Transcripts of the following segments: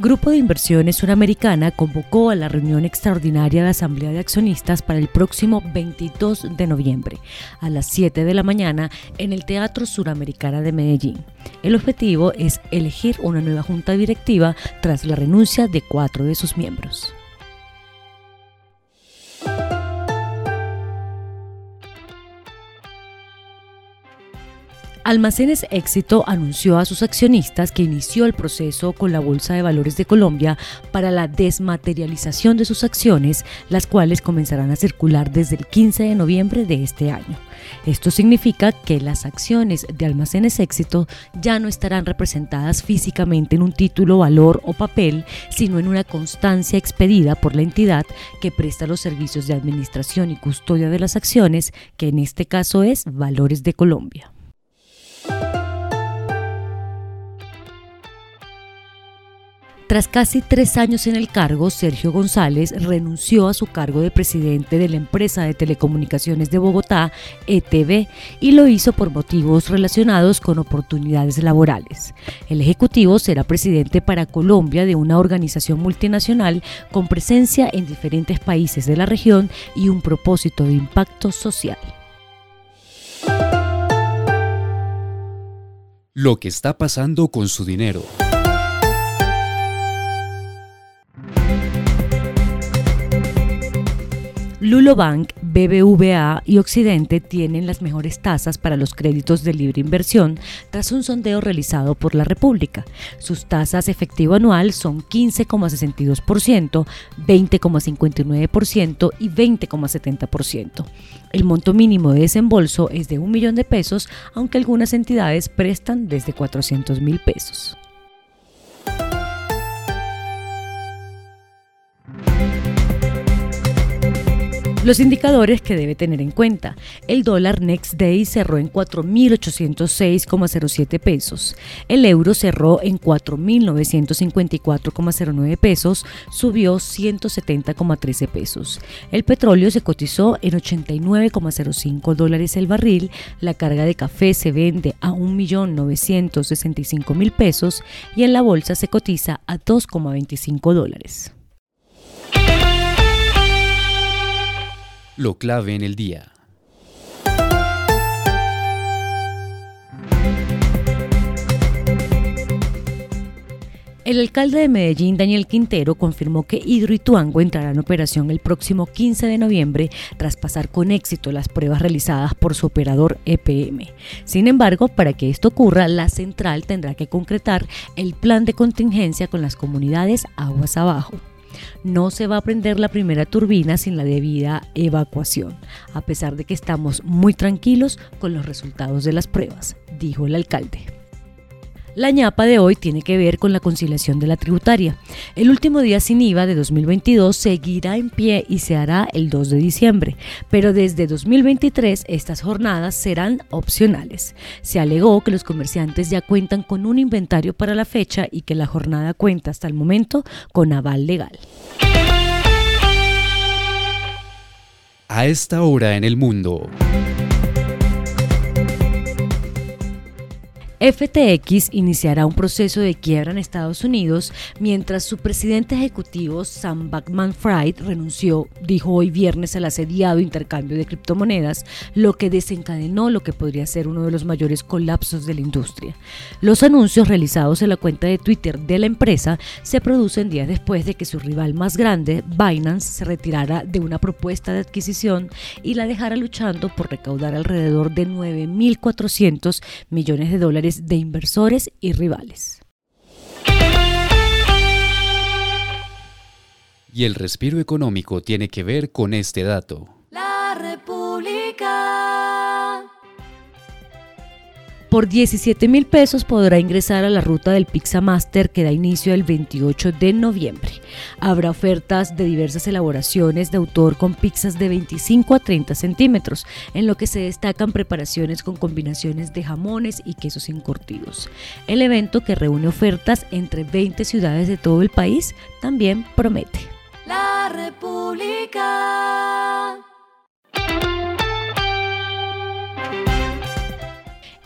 Grupo de Inversiones Suramericana convocó a la reunión extraordinaria de Asamblea de Accionistas para el próximo 22 de noviembre a las 7 de la mañana en el Teatro Suramericana de Medellín. El objetivo es elegir una nueva junta directiva tras la renuncia de cuatro de sus miembros. Almacenes Éxito anunció a sus accionistas que inició el proceso con la Bolsa de Valores de Colombia para la desmaterialización de sus acciones, las cuales comenzarán a circular desde el 15 de noviembre de este año. Esto significa que las acciones de Almacenes Éxito ya no estarán representadas físicamente en un título, valor o papel, sino en una constancia expedida por la entidad que presta los servicios de administración y custodia de las acciones, que en este caso es Valores de Colombia. Tras casi tres años en el cargo, Sergio González renunció a su cargo de presidente de la empresa de telecomunicaciones de Bogotá, ETV, y lo hizo por motivos relacionados con oportunidades laborales. El Ejecutivo será presidente para Colombia de una organización multinacional con presencia en diferentes países de la región y un propósito de impacto social. Lo que está pasando con su dinero. Lulobank, BBVA y Occidente tienen las mejores tasas para los créditos de libre inversión tras un sondeo realizado por la República. Sus tasas efectivo anual son 15,62%, 20,59% y 20,70%. El monto mínimo de desembolso es de un millón de pesos, aunque algunas entidades prestan desde 400 mil pesos. Los indicadores que debe tener en cuenta. El dólar Next Day cerró en 4.806,07 pesos. El euro cerró en 4.954,09 pesos, subió 170,13 pesos. El petróleo se cotizó en 89,05 dólares el barril. La carga de café se vende a 1.965.000 pesos y en la bolsa se cotiza a 2,25 dólares. Lo clave en el día. El alcalde de Medellín, Daniel Quintero, confirmó que Hidroituango entrará en operación el próximo 15 de noviembre tras pasar con éxito las pruebas realizadas por su operador EPM. Sin embargo, para que esto ocurra, la central tendrá que concretar el plan de contingencia con las comunidades aguas abajo no se va a prender la primera turbina sin la debida evacuación, a pesar de que estamos muy tranquilos con los resultados de las pruebas, dijo el alcalde. La ñapa de hoy tiene que ver con la conciliación de la tributaria. El último día sin IVA de 2022 seguirá en pie y se hará el 2 de diciembre, pero desde 2023 estas jornadas serán opcionales. Se alegó que los comerciantes ya cuentan con un inventario para la fecha y que la jornada cuenta hasta el momento con aval legal. A esta hora en el mundo. FTX iniciará un proceso de quiebra en Estados Unidos mientras su presidente ejecutivo Sam Bankman-Fried renunció, dijo hoy viernes al asediado intercambio de criptomonedas, lo que desencadenó lo que podría ser uno de los mayores colapsos de la industria. Los anuncios realizados en la cuenta de Twitter de la empresa se producen días después de que su rival más grande, Binance, se retirara de una propuesta de adquisición y la dejara luchando por recaudar alrededor de 9.400 millones de dólares de inversores y rivales. Y el respiro económico tiene que ver con este dato. Por 17 mil pesos podrá ingresar a la ruta del Pizza Master que da inicio el 28 de noviembre. Habrá ofertas de diversas elaboraciones de autor con pizzas de 25 a 30 centímetros, en lo que se destacan preparaciones con combinaciones de jamones y quesos encurtidos. El evento, que reúne ofertas entre 20 ciudades de todo el país, también promete. La República.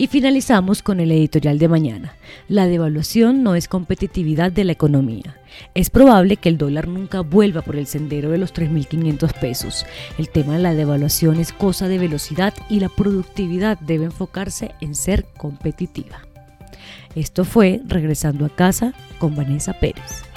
Y finalizamos con el editorial de mañana. La devaluación no es competitividad de la economía. Es probable que el dólar nunca vuelva por el sendero de los 3.500 pesos. El tema de la devaluación es cosa de velocidad y la productividad debe enfocarse en ser competitiva. Esto fue Regresando a casa con Vanessa Pérez.